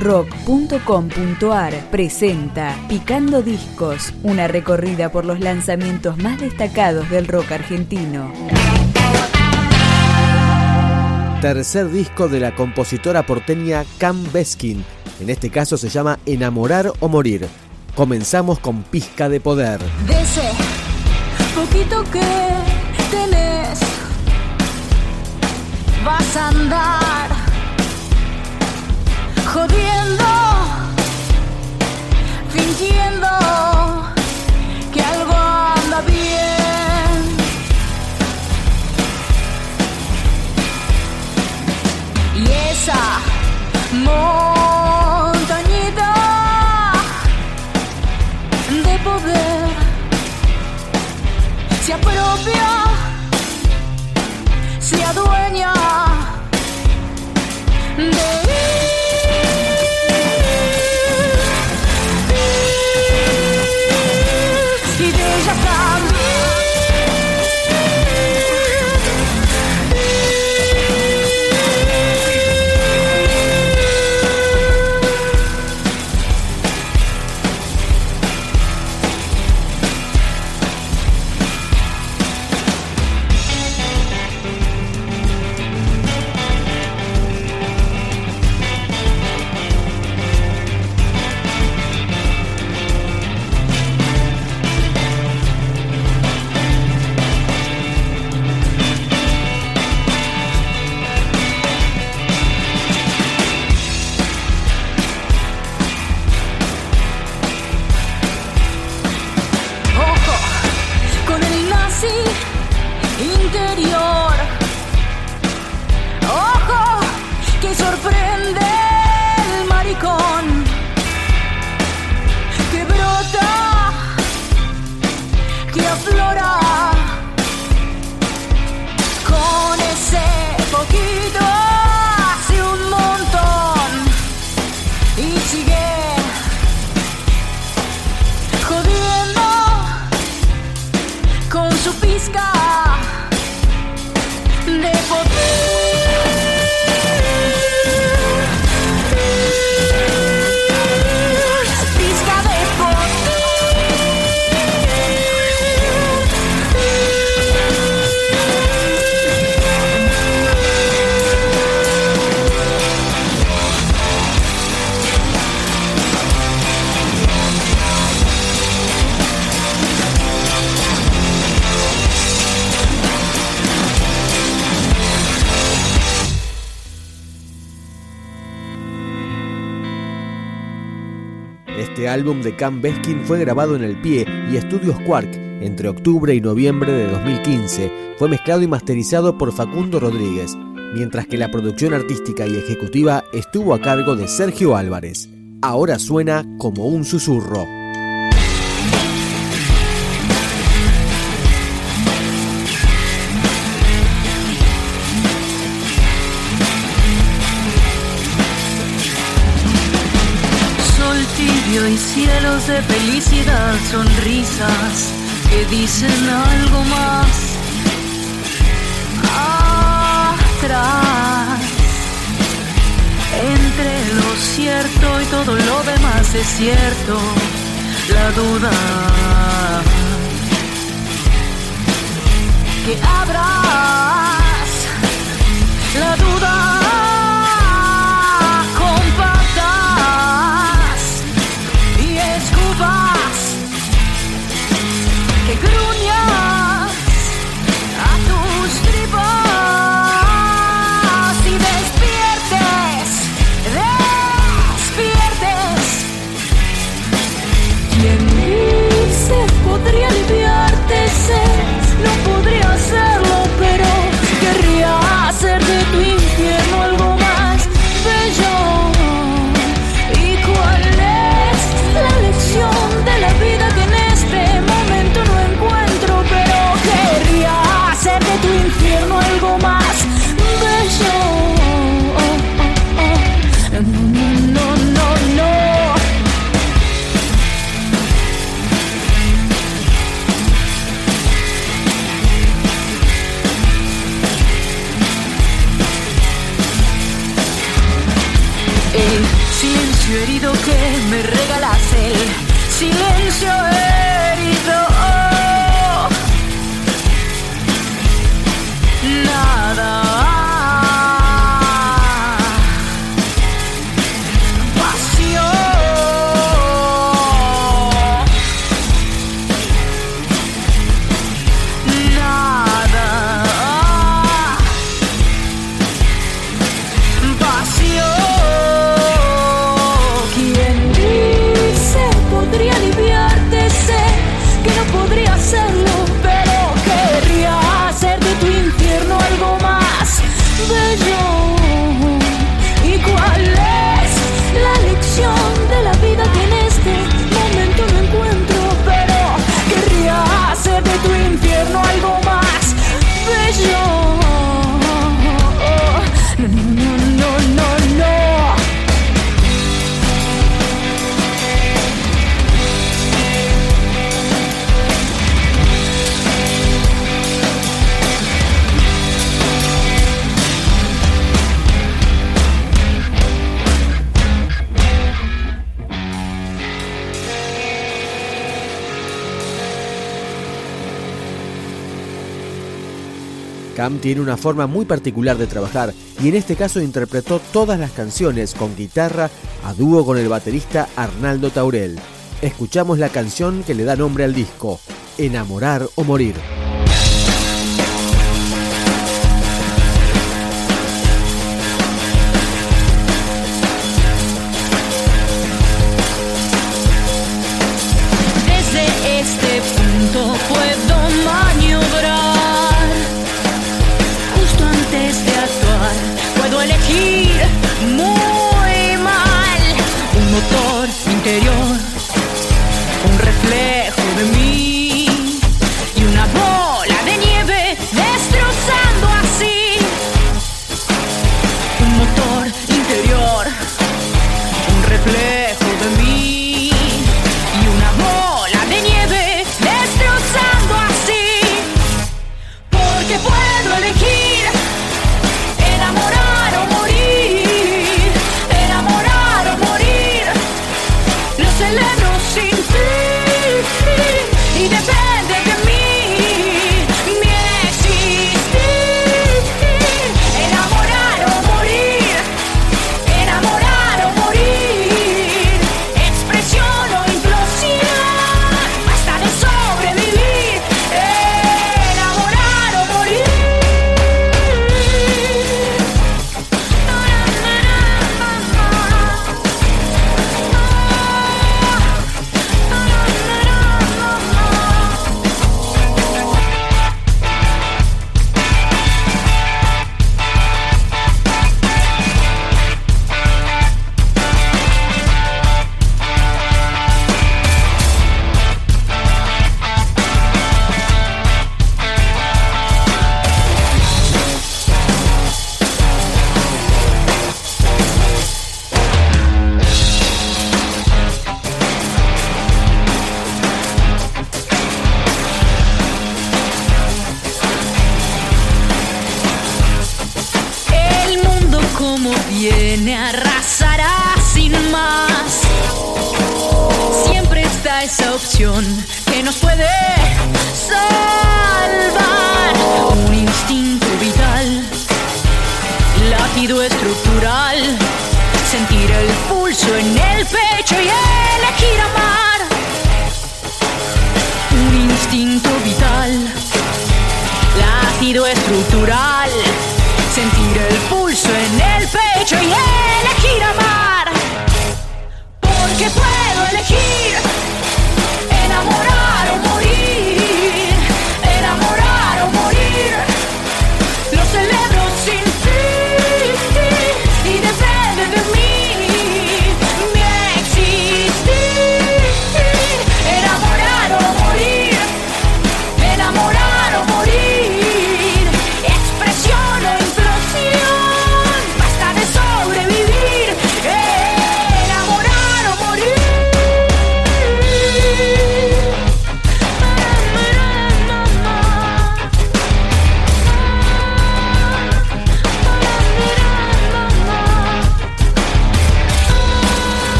rock.com.ar presenta Picando Discos, una recorrida por los lanzamientos más destacados del rock argentino. Tercer disco de la compositora porteña Cam Beskin. En este caso se llama Enamorar o Morir. Comenzamos con Pizca de Poder. De ese poquito que tenés, vas a andar poder se apropia, se adueña de Este álbum de Cam Beskin fue grabado en El Pie y Estudios Quark entre octubre y noviembre de 2015. Fue mezclado y masterizado por Facundo Rodríguez, mientras que la producción artística y ejecutiva estuvo a cargo de Sergio Álvarez. Ahora suena como un susurro. Y cielos de felicidad, sonrisas que dicen algo más. Atrás, entre lo cierto y todo lo demás es cierto, la duda. Que abras não poderia ser. No. Tiene una forma muy particular de trabajar y en este caso interpretó todas las canciones con guitarra a dúo con el baterista Arnaldo Taurel. Escuchamos la canción que le da nombre al disco, Enamorar o Morir. Viene arrasará sin más. Siempre está esa opción que nos puede salvar. Un instinto vital, latido estructural, sentir el pulso en el pecho y elegir amar. Un instinto vital, latido estructural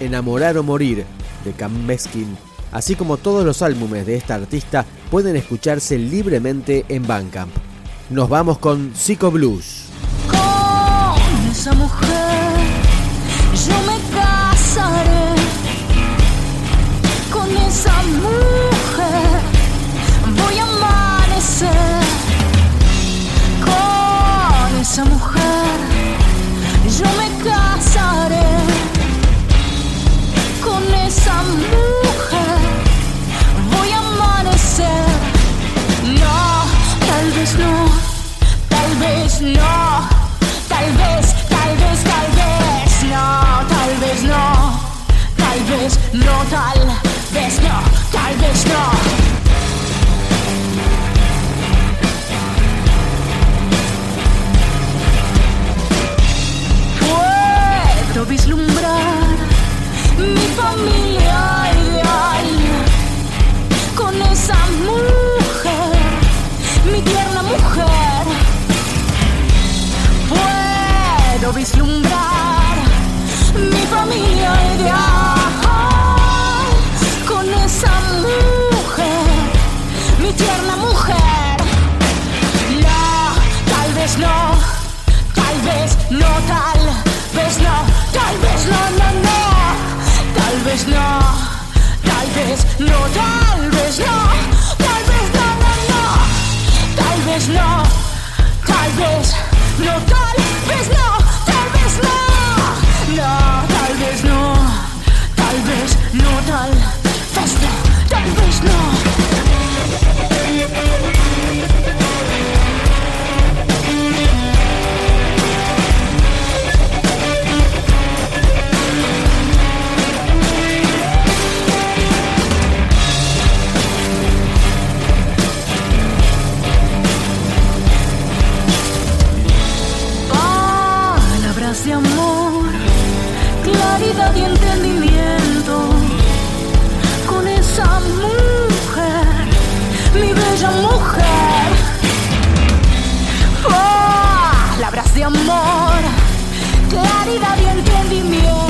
Enamorar o Morir de Cam Beskin, así como todos los álbumes de esta artista pueden escucharse libremente en Bandcamp. Nos vamos con Psycho Blues. Con esa mujer yo me casaré. Con esa mujer voy a amanecer. Con esa mujer No, no, tal vez no, tal vez no, no, no, tal vez no, claridad y entendimiento con esa mujer, mi bella mujer. Palabras de amor, claridad y entendimiento